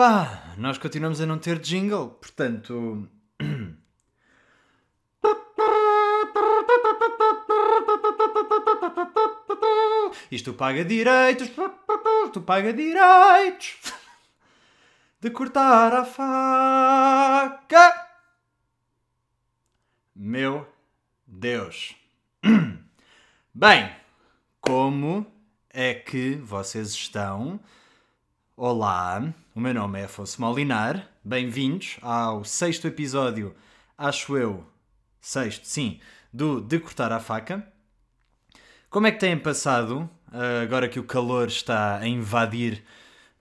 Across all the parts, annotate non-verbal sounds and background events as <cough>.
Pá, nós continuamos a não ter jingle, portanto. <clears throat> Isto paga direitos, tu paga direitos de cortar a faca. Meu Deus. <clears throat> Bem, como é que vocês estão? Olá, o meu nome é Afonso Molinar. Bem-vindos ao sexto episódio, acho eu, sexto, sim, do De Cortar a Faca. Como é que têm passado, uh, agora que o calor está a invadir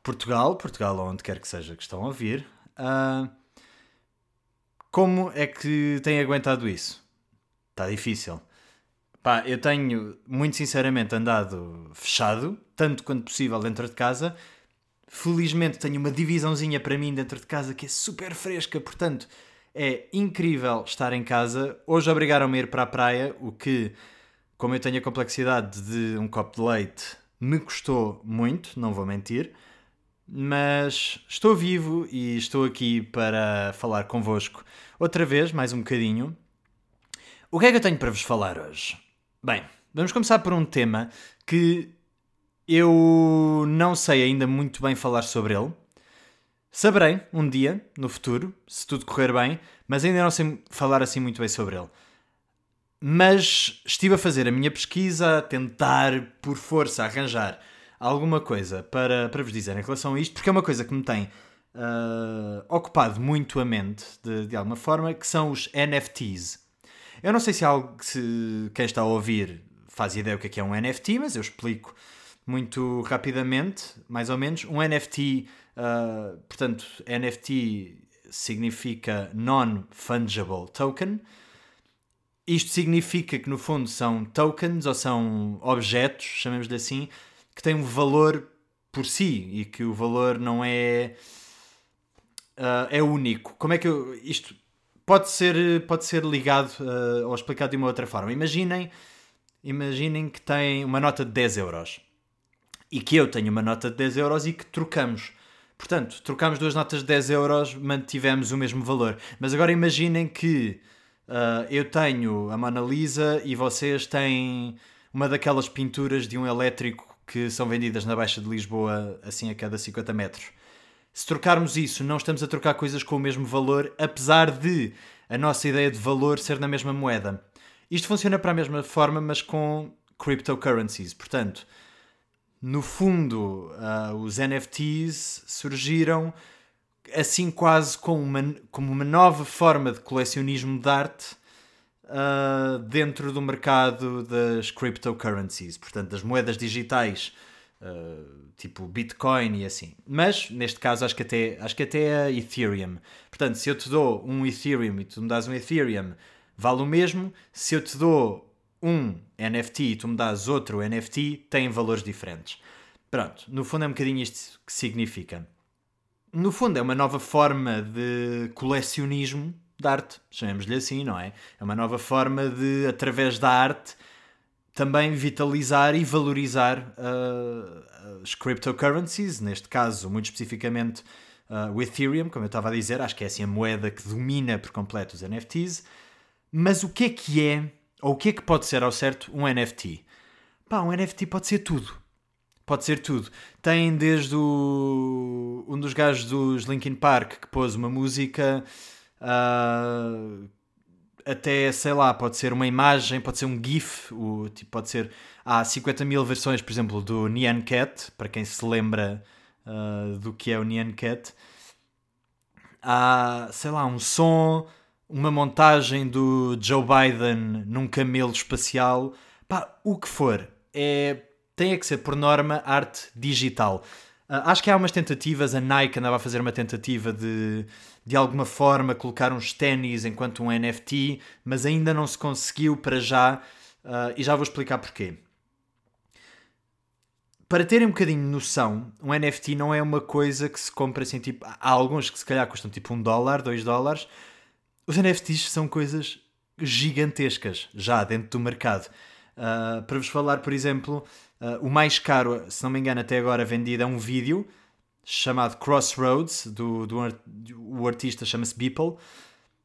Portugal, Portugal ou onde quer que seja que estão a ouvir, uh, como é que têm aguentado isso? Está difícil. Pá, eu tenho, muito sinceramente, andado fechado, tanto quanto possível dentro de casa. Felizmente tenho uma divisãozinha para mim dentro de casa que é super fresca, portanto é incrível estar em casa. Hoje obrigaram-me a ir para a praia, o que, como eu tenho a complexidade de um copo de leite, me custou muito, não vou mentir. Mas estou vivo e estou aqui para falar convosco outra vez, mais um bocadinho. O que é que eu tenho para vos falar hoje? Bem, vamos começar por um tema que eu não sei ainda muito bem falar sobre ele. Saberei um dia, no futuro, se tudo correr bem, mas ainda não sei falar assim muito bem sobre ele. Mas estive a fazer a minha pesquisa, a tentar, por força, arranjar alguma coisa para, para vos dizer em relação a isto, porque é uma coisa que me tem uh, ocupado muito a mente, de, de alguma forma, que são os NFTs. Eu não sei se, algo, se quem está a ouvir faz ideia o que é, que é um NFT, mas eu explico muito rapidamente, mais ou menos. Um NFT, uh, ah, portanto, NFT significa Non-Fungible Token. Isto significa que, no fundo, são tokens ou são objetos, chamemos-lhe assim, que têm um valor por si e que o valor não é uh, é único. Como é que eu, isto pode ser pode ser ligado uh, ou explicado de uma outra forma. Imaginem imaginem que tem uma nota de 10 euros e que eu tenho uma nota de 10 euros e que trocamos. Portanto, trocamos duas notas de 10 euros, mantivemos o mesmo valor. Mas agora imaginem que uh, eu tenho a Mona Lisa e vocês têm uma daquelas pinturas de um elétrico que são vendidas na Baixa de Lisboa assim a cada 50 metros. Se trocarmos isso, não estamos a trocar coisas com o mesmo valor, apesar de a nossa ideia de valor ser na mesma moeda. Isto funciona para a mesma forma, mas com cryptocurrencies. Portanto, no fundo, uh, os NFTs surgiram assim quase como uma, como uma nova forma de colecionismo de arte uh, dentro do mercado das cryptocurrencies, portanto, das moedas digitais, uh, tipo Bitcoin e assim. Mas, neste caso, acho que, até, acho que até é Ethereum. Portanto, se eu te dou um Ethereum e tu me dás um Ethereum, vale o mesmo. Se eu te dou um NFT e tu me dás outro NFT, têm valores diferentes. Pronto, no fundo é um bocadinho isto que significa. No fundo é uma nova forma de colecionismo de arte, chamemos-lhe assim, não é? É uma nova forma de, através da arte, também vitalizar e valorizar uh, as cryptocurrencies, neste caso, muito especificamente uh, o Ethereum, como eu estava a dizer, acho que é assim a moeda que domina por completo os NFTs. Mas o que é que é, ou o que é que pode ser ao certo um NFT? Pá, um NFT pode ser tudo. Pode ser tudo. Tem desde o, um dos gajos dos Linkin Park que pôs uma música Uh, até, sei lá, pode ser uma imagem, pode ser um GIF, o, tipo, pode ser. Há 50 mil versões, por exemplo, do Nyan Cat, para quem se lembra uh, do que é o Nyan Cat. Há, sei lá, um som, uma montagem do Joe Biden num camelo espacial. Pá, o que for. É, tem que ser, por norma, arte digital. Uh, acho que há umas tentativas, a Nike andava a fazer uma tentativa de de alguma forma colocar uns ténis enquanto um NFT, mas ainda não se conseguiu para já uh, e já vou explicar porquê. Para terem um bocadinho de noção, um NFT não é uma coisa que se compra assim, tipo. Há alguns que se calhar custam tipo um dólar, dois dólares. Os NFTs são coisas gigantescas já dentro do mercado. Uh, para vos falar, por exemplo, uh, o mais caro, se não me engano, até agora vendido é um vídeo chamado Crossroads, do, do, o artista chama-se Beeple,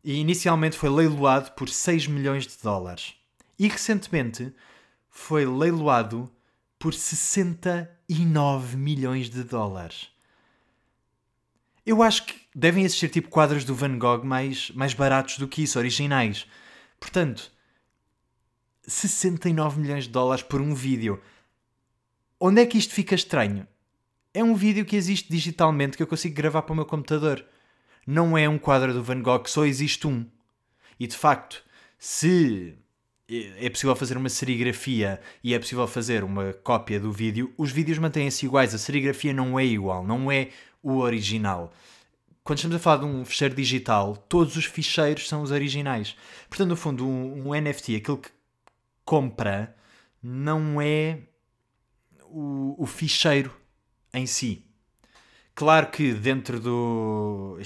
e inicialmente foi leiloado por 6 milhões de dólares. E recentemente foi leiloado por 69 milhões de dólares. Eu acho que devem existir tipo quadros do Van Gogh mais, mais baratos do que isso, originais. Portanto, 69 milhões de dólares por um vídeo. Onde é que isto fica estranho? É um vídeo que existe digitalmente que eu consigo gravar para o meu computador. Não é um quadro do Van Gogh, só existe um. E de facto, se é possível fazer uma serigrafia e é possível fazer uma cópia do vídeo, os vídeos mantêm-se iguais, a serigrafia não é igual, não é o original. Quando estamos a falar de um ficheiro digital, todos os ficheiros são os originais. Portanto, no fundo, um, um NFT, aquilo que compra, não é o, o ficheiro em si. Claro que dentro do.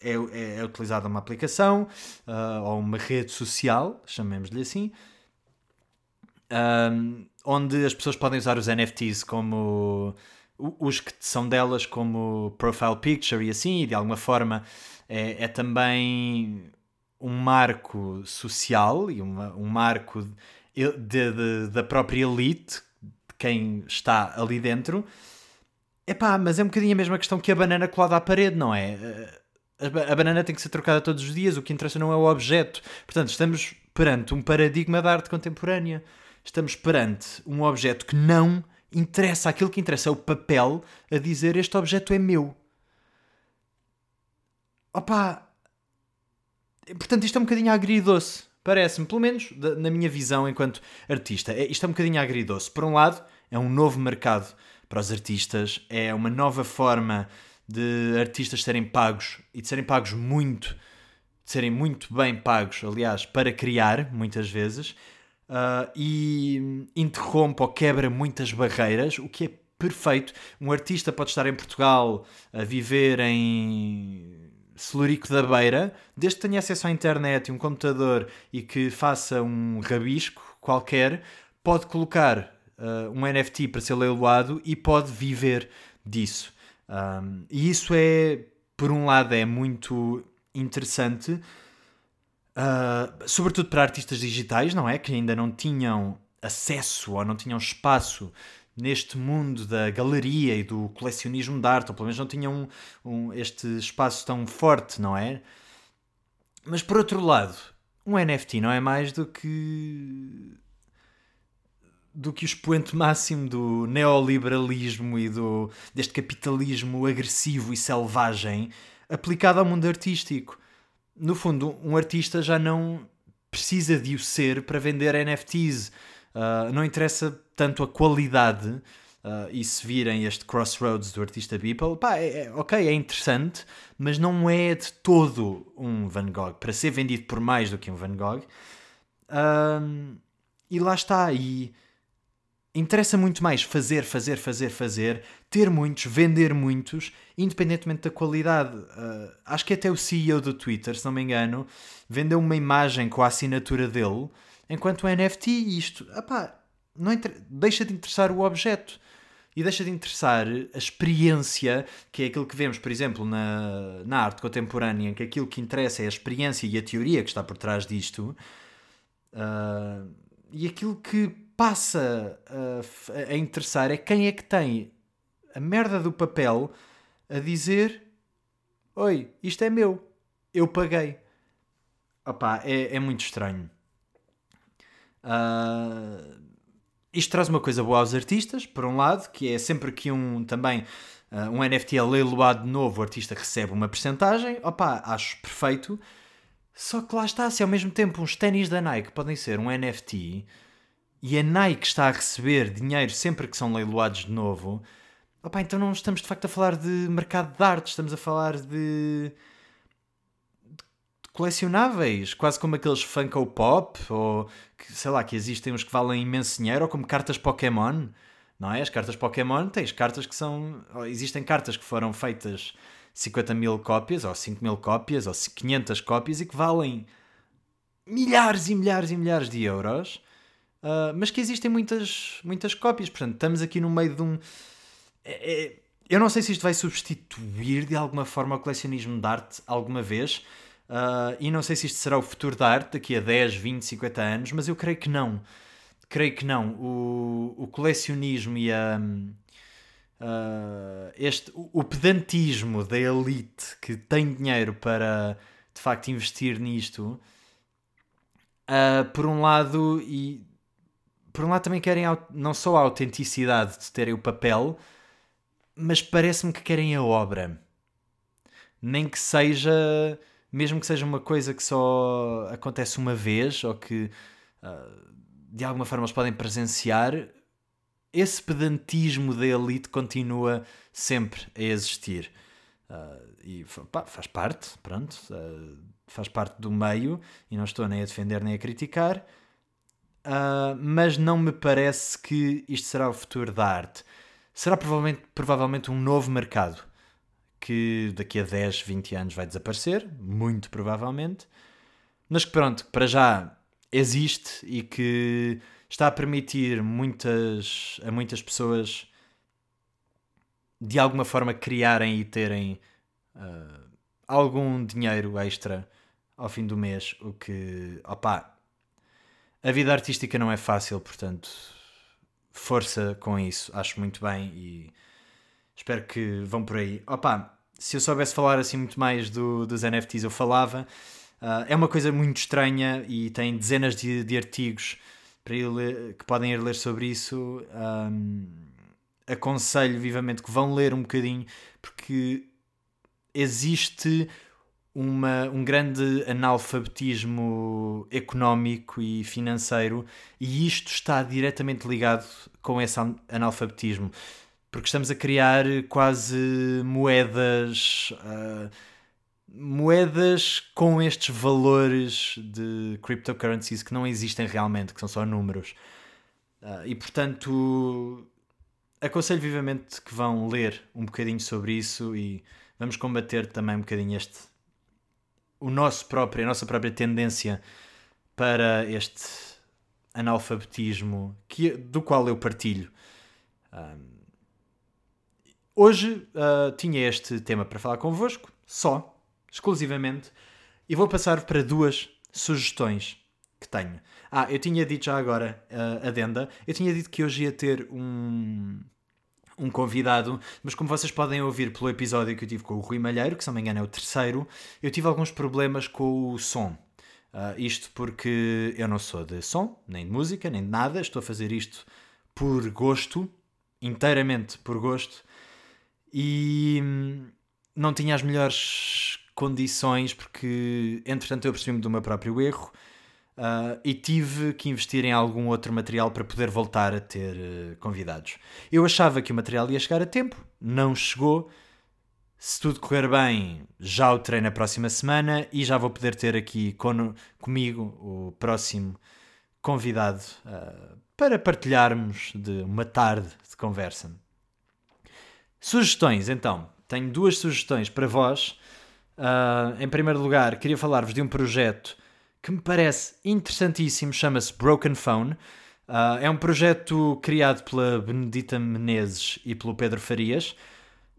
É, é, é utilizada uma aplicação uh, ou uma rede social, chamemos-lhe assim, um, onde as pessoas podem usar os NFTs como os que são delas como profile picture e assim, e de alguma forma é, é também um marco social e uma, um marco de, de, da própria elite, de quem está ali dentro. Epá, mas é um bocadinho a mesma questão que a banana colada à parede, não é? A, a banana tem que ser trocada todos os dias, o que interessa não é o objeto. Portanto, estamos perante um paradigma da arte contemporânea estamos perante um objeto que não interessa. Aquilo que interessa é o papel a dizer este objeto é meu. Opa! Portanto, isto é um bocadinho agridoce. Parece-me, pelo menos na minha visão enquanto artista. É, isto é um bocadinho agridoce. Por um lado, é um novo mercado para os artistas, é uma nova forma de artistas serem pagos e de serem pagos muito, de serem muito bem pagos, aliás, para criar, muitas vezes uh, e interrompe ou quebra muitas barreiras, o que é perfeito. Um artista pode estar em Portugal a viver em Celurico da Beira, desde que tenha acesso à internet e um computador e que faça um rabisco qualquer, pode colocar uh, um NFT para ser leiloado e pode viver disso. Um, e isso é, por um lado, é muito interessante uh, sobretudo para artistas digitais, não é? Que ainda não tinham acesso ou não tinham espaço neste mundo da galeria e do colecionismo de arte, ou pelo menos não tinham um, um, este espaço tão forte, não é? Mas por outro lado, um NFT não é mais do que do que o expoente máximo do neoliberalismo e do, deste capitalismo agressivo e selvagem aplicado ao mundo artístico no fundo, um artista já não precisa de o ser para vender NFTs. Uh, ah, não interessa tanto a qualidade. Uh, e se virem este Crossroads do artista Beeple, pá, é, é, ok, é interessante, mas não é de todo um Van Gogh. Para ser vendido por mais do que um Van Gogh. Uh, e lá está. E interessa muito mais fazer, fazer, fazer, fazer, ter muitos, vender muitos, independentemente da qualidade. Uh, acho que até o CEO do Twitter, se não me engano, vendeu uma imagem com a assinatura dele, enquanto o NFT, isto, apá, não deixa de interessar o objeto e deixa de interessar a experiência, que é aquilo que vemos, por exemplo, na, na arte contemporânea, em que aquilo que interessa é a experiência e a teoria que está por trás disto. Uh, e aquilo que passa a, a interessar é quem é que tem a merda do papel a dizer: Oi, isto é meu, eu paguei. Opá, é, é muito estranho. Uh, isto traz uma coisa boa aos artistas, por um lado, que é sempre que um também uh, um NFT é leiloado de novo, o artista recebe uma percentagem. Opá, acho perfeito. Só que lá está, se ao mesmo tempo uns ténis da Nike podem ser um NFT, e a Nike está a receber dinheiro sempre que são leiloados de novo, opa, então não estamos de facto a falar de mercado de arte, estamos a falar de, de colecionáveis, quase como aqueles Funko Pop, ou que, sei lá, que existem uns que valem imenso dinheiro, ou como cartas Pokémon, não é? As cartas Pokémon, tens cartas que são. Existem cartas que foram feitas 50 mil cópias, ou 5 mil cópias, ou 500 cópias e que valem milhares e milhares e milhares de euros Uh, mas que existem muitas, muitas cópias. Portanto, estamos aqui no meio de um. É, é, eu não sei se isto vai substituir de alguma forma o colecionismo de arte alguma vez. Uh, e não sei se isto será o futuro da arte daqui a 10, 20, 50 anos, mas eu creio que não. Creio que não. O, o colecionismo e a. Uh, este, o, pedantismo da elite que tem dinheiro para de facto investir nisto, uh, por um lado, e por um lado também querem não só a autenticidade de terem o papel, mas parece-me que querem a obra. Nem que seja, mesmo que seja uma coisa que só acontece uma vez ou que uh, de alguma forma eles podem presenciar, esse pedantismo da elite continua sempre a existir. Uh, e pá, faz parte, pronto, uh, faz parte do meio e não estou nem a defender nem a criticar, uh, mas não me parece que isto será o futuro da arte. Será provavelmente, provavelmente um novo mercado que daqui a 10, 20 anos vai desaparecer, muito provavelmente, mas que pronto, para já existe e que está a permitir muitas, a muitas pessoas de alguma forma criarem e terem uh, algum dinheiro extra ao fim do mês, o que, opá, a vida artística não é fácil, portanto, força com isso, acho muito bem e espero que vão por aí. Opá, se eu soubesse falar assim muito mais do, dos NFTs, eu falava. Uh, é uma coisa muito estranha e tem dezenas de, de artigos para ler, que podem ir ler sobre isso. Um, aconselho vivamente que vão ler um bocadinho, porque existe uma, um grande analfabetismo económico e financeiro, e isto está diretamente ligado com esse analfabetismo, porque estamos a criar quase moedas. Uh, moedas com estes valores de cryptocurrencies que não existem realmente, que são só números. Uh, e portanto, aconselho vivamente que vão ler um bocadinho sobre isso e vamos combater também um bocadinho este o nosso próprio, a nossa própria tendência para este analfabetismo que, do qual eu partilho. Um, hoje uh, tinha este tema para falar convosco, só, exclusivamente, e vou passar para duas sugestões que tenho. Ah, eu tinha dito já agora, uh, adenda, eu tinha dito que hoje ia ter um, um convidado, mas como vocês podem ouvir pelo episódio que eu tive com o Rui Malheiro, que se não me engano é o terceiro, eu tive alguns problemas com o som. Uh, isto porque eu não sou de som, nem de música, nem de nada, estou a fazer isto por gosto, inteiramente por gosto, e hum, não tinha as melhores condições, porque entretanto eu percebi-me do meu próprio erro Uh, e tive que investir em algum outro material para poder voltar a ter uh, convidados. Eu achava que o material ia chegar a tempo, não chegou. Se tudo correr bem, já o terei na próxima semana e já vou poder ter aqui con comigo o próximo convidado uh, para partilharmos de uma tarde de conversa. Sugestões, então. Tenho duas sugestões para vós. em primeiro lugar, queria falar-vos de um projeto que me parece interessantíssimo, chama-se Broken Phone. Uh, é um projeto criado pela Benedita Menezes e pelo Pedro Farias.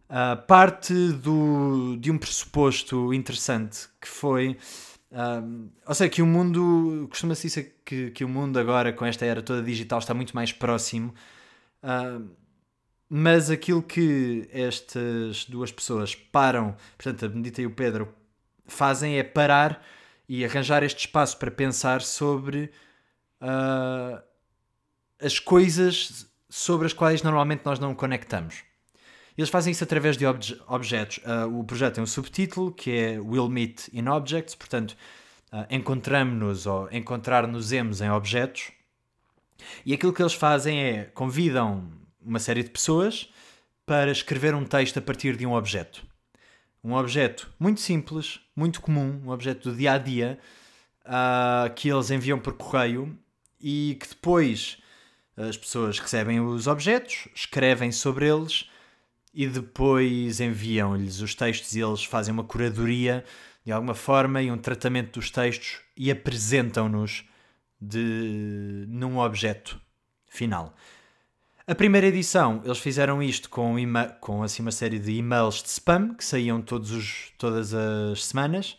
Uh, parte do, de um pressuposto interessante que foi. Uh, ou seja, que o mundo. Costuma-se dizer que, que o mundo agora, com esta era toda digital, está muito mais próximo. Uh, mas aquilo que estas duas pessoas param, portanto, a Benedita e o Pedro, fazem é parar e arranjar este espaço para pensar sobre uh, as coisas sobre as quais normalmente nós não conectamos. Eles fazem isso através de obje objetos. Uh, o projeto tem um subtítulo que é Will Meet in Objects, portanto, uh, encontramos-nos ou encontrar-nos-emos em objetos. E aquilo que eles fazem é convidam uma série de pessoas para escrever um texto a partir de um objeto um objeto muito simples, muito comum, um objeto do dia a dia uh, que eles enviam por correio e que depois as pessoas recebem os objetos, escrevem sobre eles e depois enviam-lhes os textos e eles fazem uma curadoria de alguma forma e um tratamento dos textos e apresentam-nos de num objeto final. A primeira edição, eles fizeram isto com, com assim, uma série de e-mails de spam que saíam todos os, todas as semanas.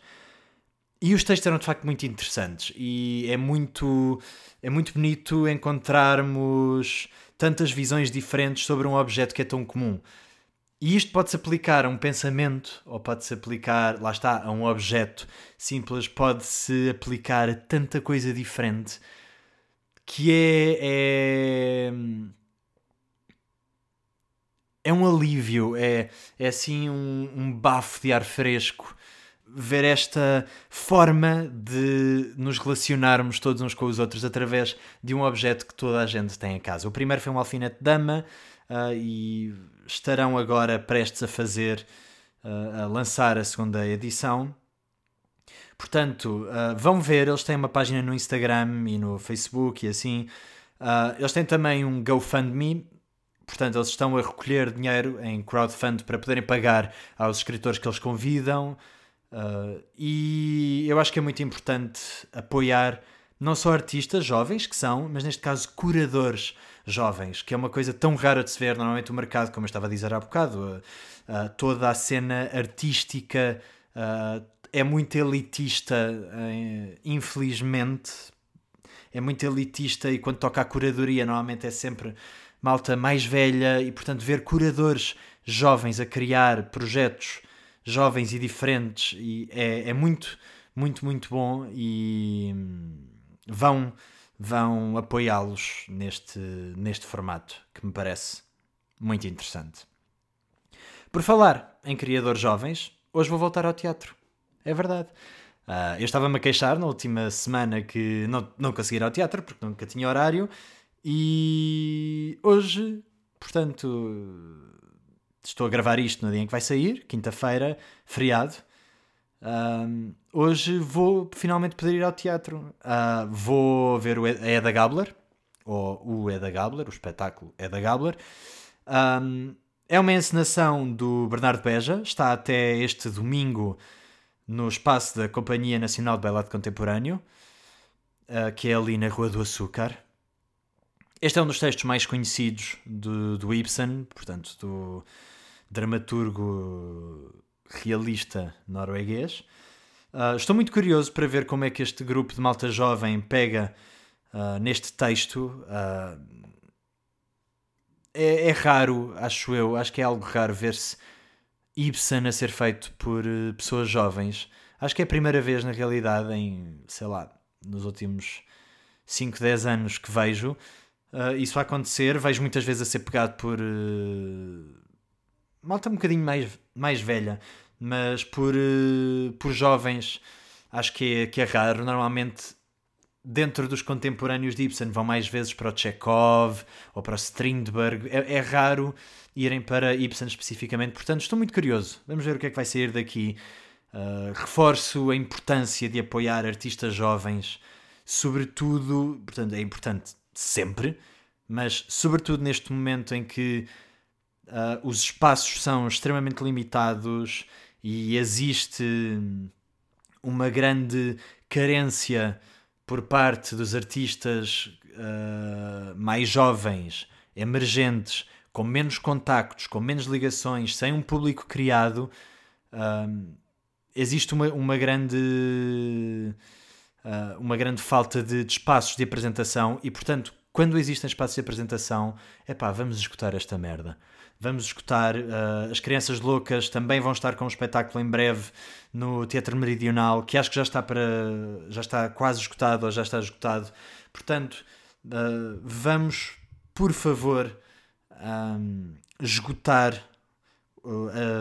E os textos eram de facto muito interessantes e é muito, é muito bonito encontrarmos tantas visões diferentes sobre um objeto que é tão comum. E isto pode-se aplicar a um pensamento, ou pode-se aplicar, lá está, a um objeto simples, pode-se aplicar a tanta coisa diferente que é, é, é um alívio, é, é assim um, um bafo de ar fresco ver esta forma de nos relacionarmos todos uns com os outros através de um objeto que toda a gente tem em casa. O primeiro foi um alfinete dama uh, e estarão agora prestes a fazer, uh, a lançar a segunda edição. Portanto, uh, vão ver, eles têm uma página no Instagram e no Facebook e assim. eles têm também um GoFundMe, portanto, eles estão a recolher dinheiro em crowdfund para poderem pagar aos escritores que eles convidam. Uh, e eu acho que é muito importante apoiar não só artistas jovens, que são, mas neste caso curadores jovens, que é uma coisa tão rara de se ver. Normalmente o mercado, como eu estava a dizer há bocado, uh, uh, toda a cena artística é muito elitista, infelizmente. É muito elitista e quando toca a curadoria, normalmente é sempre malta mais velha e, portanto, ver curadores jovens a criar projetos jovens e diferentes e é, é muito, muito, muito bom e hum, vão, vão apoiá-los neste, neste formato que me parece muito interessante. Por falar em criadores jovens, hoje vou voltar ao teatro. É verdade. Uh, eu estava-me a queixar na última semana que não, não consegui ir ao teatro porque nunca tinha horário e hoje, portanto, estou a gravar isto no dia em que vai sair, quinta-feira, feriado. Um, hoje vou finalmente poder ir ao teatro. Uh, vou ver o Eda Gabler, ou o Eda Gabler, o espetáculo Eda Gabler. Um, é uma encenação do Bernardo Beja, está até este domingo no espaço da Companhia Nacional de Bailado Contemporâneo, uh, que é ali na Rua do Açúcar. Este é um dos textos mais conhecidos do, do Ibsen, portanto, do, dramaturgo realista norueguês. Uh, estou muito curioso para ver como é que este grupo de malta jovem pega uh, neste texto. Uh, é, é, raro, acho eu, acho que é algo raro ver-se Ibsen a ser feito por pessoas jovens. Acho que é a primeira vez, na realidade, em, sei lá, nos últimos 5, 10 anos que vejo isso acontecer. Vejo muitas vezes a ser pegado por malta um bocadinho mais, mais velha, mas por, uh, por jovens acho que é, que é raro. Normalmente, dentro dos contemporâneos de Ibsen, vão mais vezes para o Chekhov ou para o Strindberg. É, é raro irem para Ibsen especificamente, portanto, estou muito curioso. Vamos ver o que é que vai sair daqui. Uh, reforço a importância de apoiar artistas jovens, sobretudo, portanto, é importante sempre, mas sobretudo neste momento em que uh, os espaços são extremamente limitados e existe uma grande carência por parte dos artistas uh, mais jovens, emergentes, com menos contactos, com menos ligações, sem um público criado, uh, existe uma, uma grande uh, uma grande falta de, de, espaços de apresentação e portanto quando existem espaços de apresentação é pá, vamos escutar esta merda vamos escutar. Uh, as Crianças Loucas também vão estar com um espetáculo em breve no Teatro Meridional, que acho que já está para já está quase esgotado ou já está esgotado. Portanto, uh, vamos, por favor, um, esgotar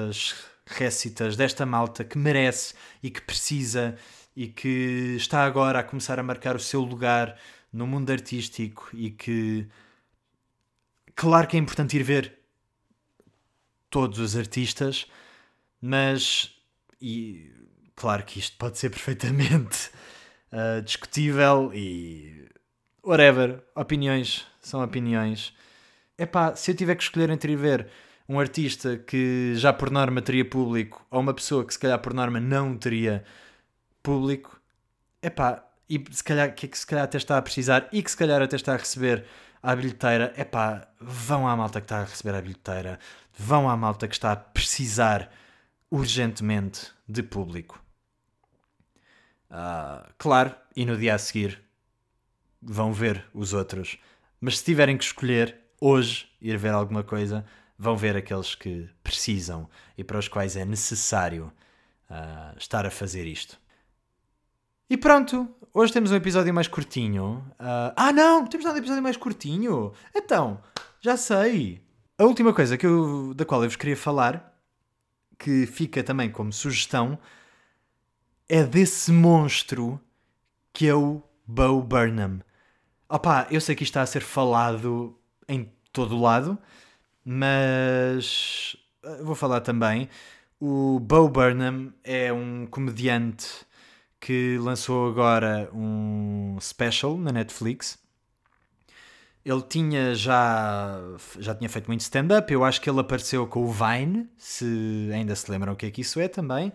as récitas desta malta que merece e que precisa e que está agora a começar a marcar o seu lugar no mundo artístico e que claro que é importante ir ver todos os artistas, mas e claro que isto pode ser perfeitamente uh, <laughs> discutível e whatever, opiniões são opiniões. Epá, se eu tiver que escolher entre ver um artista que já por norma teria público ou uma pessoa que se calhar por norma não teria público, epá, e se calhar é que se calhar até está a precisar e que se calhar até está a receber à bilheteira, é pá, vão à malta que está a receber a bilheteira, vão à malta que está a precisar urgentemente de público. Uh, claro, e no dia a seguir vão ver os outros. Mas se tiverem que escolher hoje ir ver alguma coisa, vão ver aqueles que precisam e para os quais é necessário uh, estar a fazer isto. E pronto, hoje temos um episódio mais curtinho. Uh, ah, não, temos nada de episódio mais curtinho. Então, já sei. A última coisa que eu, da qual eu vos queria falar, que fica também como sugestão, é desse monstro que é o Bo Burnham. Opá, eu sei que isto está a ser falado em todo lado, mas eh, vou falar também. O Bo Burnham é um comediante que lançou agora um special na Netflix. Ele tinha já, já tinha feito muito stand-up. Eu acho que ele apareceu com o Vine, se ainda se lembram o que é que isso é também.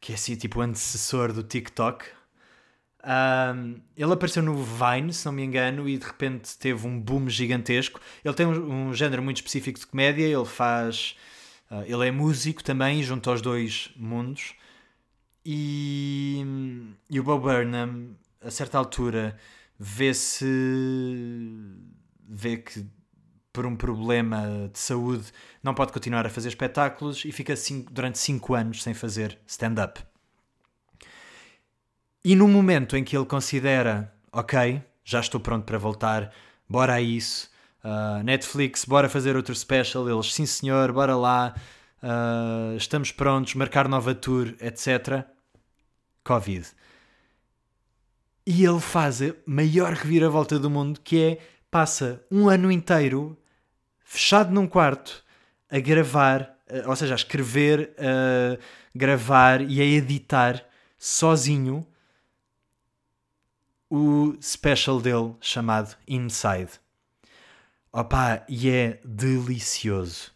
Que é assim, tipo o antecessor do TikTok. Um, ele apareceu no Vine, se não me engano, e de repente teve um boom gigantesco. Ele tem um, um género muito específico de comédia. Ele faz. Uh, ele é músico também, junto aos dois mundos. E, e o Bob Burnham, a certa altura, vê-se. vê que por um problema de saúde não pode continuar a fazer espetáculos e fica cinco, durante 5 anos sem fazer stand-up. E no momento em que ele considera, ok, já estou pronto para voltar, bora a isso, uh, Netflix, bora fazer outro special, eles, sim senhor, bora lá, uh, estamos prontos, marcar nova tour, etc. Covid. E ele faz a maior reviravolta do mundo, que é passa um ano inteiro fechado num quarto a gravar, ou seja, a escrever, a gravar e a editar sozinho o special dele chamado Inside. Opa, e é delicioso.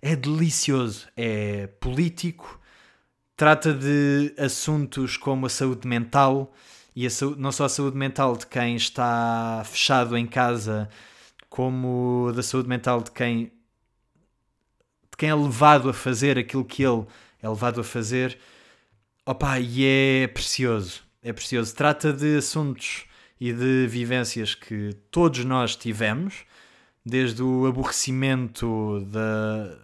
É delicioso. É político, trata de assuntos como a saúde mental e a saúde, não só a saúde mental de quem está fechado em casa, como da saúde mental de quem de quem é levado a fazer aquilo que ele é levado a fazer. Opa, e é precioso. É precioso. Trata de assuntos e de vivências que todos nós tivemos, desde o aborrecimento da,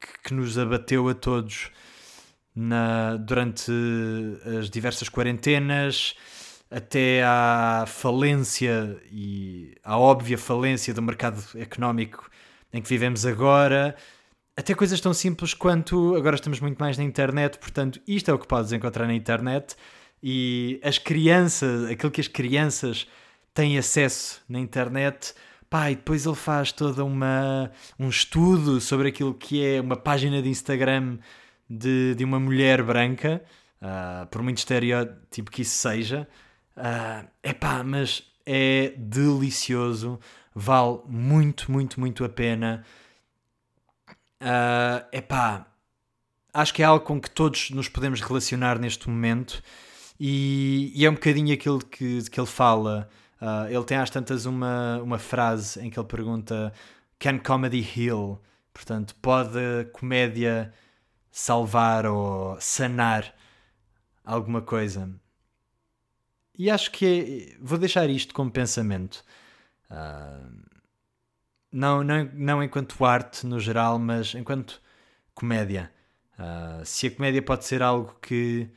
que, que nos abateu a todos na, durante as diversas quarentenas, até à falência e à óbvia falência do mercado económico em que vivemos agora, até coisas tão simples quanto agora estamos muito mais na internet, portanto, isto é o que podes encontrar na internet e as crianças, aquilo que as crianças têm acesso na internet. Pá, e depois ele faz todo uma, um estudo sobre aquilo que é uma página de Instagram de, de uma mulher branca, uh, por muito estereótipo que isso seja. Uh, epá, mas é delicioso, vale muito, muito, muito a pena. Uh, epá, acho que é algo com que todos nos podemos relacionar neste momento e, e é um bocadinho aquilo que, que ele fala. Uh, ele tem às tantas uma, uma frase em que ele pergunta: Can comedy heal? Portanto, pode comédia salvar ou sanar alguma coisa. E acho que é, vou deixar isto como pensamento. Uh, não, não, não enquanto arte no geral, mas enquanto comédia. Uh, se a comédia pode ser algo que,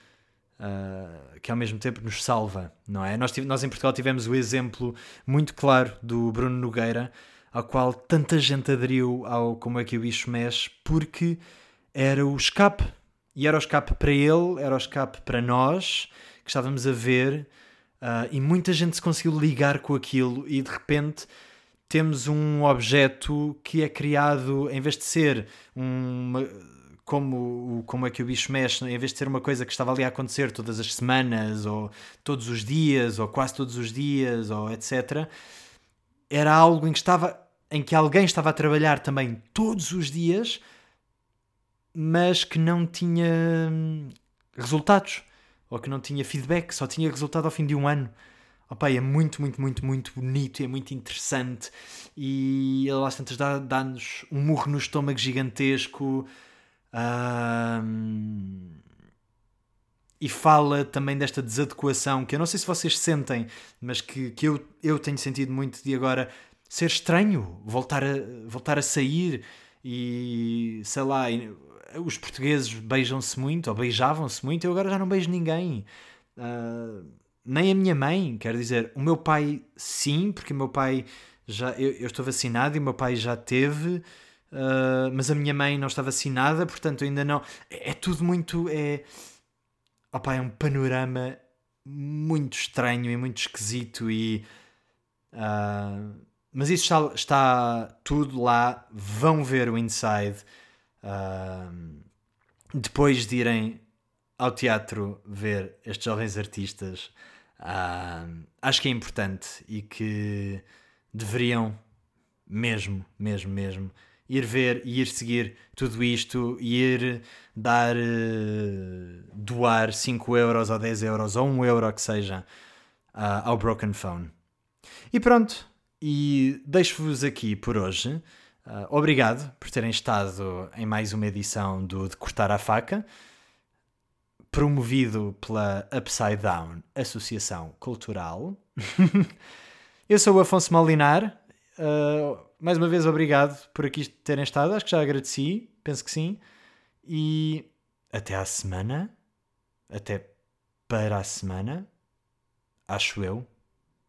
uh, que ao mesmo tempo nos salva, não é? Nós, nós em Portugal tivemos o exemplo muito claro do Bruno Nogueira, ao qual tanta gente aderiu ao Como é que o bicho mexe, porque era o escape. E era o escape para ele, era o escape para nós, que estávamos a ver, uh, e muita gente se conseguiu ligar com aquilo, e de repente temos um objeto que é criado, em vez de ser uma, como, como é que o bicho mexe, em vez de ser uma coisa que estava ali a acontecer todas as semanas, ou todos os dias, ou quase todos os dias, ou etc., era algo em que estava em que alguém estava a trabalhar também todos os dias mas que não tinha hum, resultados ou que não tinha feedback, só tinha resultado ao fim de um ano. Opa, é muito, muito, muito, muito bonito, é muito interessante e ele às tantas dá- dá-nos um murro no estômago gigantesco. Ahm, e fala também desta desadequação que eu não sei se vocês sentem, mas que, que eu, eu tenho sentido muito de agora ser estranho, voltar a, voltar a sair e sei lá, os portugueses beijam-se muito ou beijavam-se muito, eu agora já não beijo ninguém. Ah, nem a minha mãe, quer dizer, o meu pai sim, porque o meu pai já eu, eu estou vacinado e o meu pai já teve, ah, mas a minha mãe não está vacinada, portanto ainda não. É, é tudo muito. É, opá, é um panorama muito estranho e muito esquisito e. ah, mas isso está, está tudo lá. Vão ver o Inside. Depois de irem ao teatro ver estes jovens artistas, ah, acho que é importante e que deveriam mesmo, mesmo, mesmo ir ver e ir seguir tudo isto e ir dar, eh, doar 5 euros ou 10 euros ou 1 euro que seja ah, ao Broken Phone. E pronto, e deixo-vos aqui por hoje. Ah, obrigado por terem estado em mais uma edição do De Cortar a Faca, promovido pela Upside Down Associação Cultural. <laughs> Eu sou o Afonso Molinar. Ah, mais uma vez, obrigado por aqui terem estado. Acho que já agradeci, penso que sim. E até à semana. Até para a semana. Acho eu.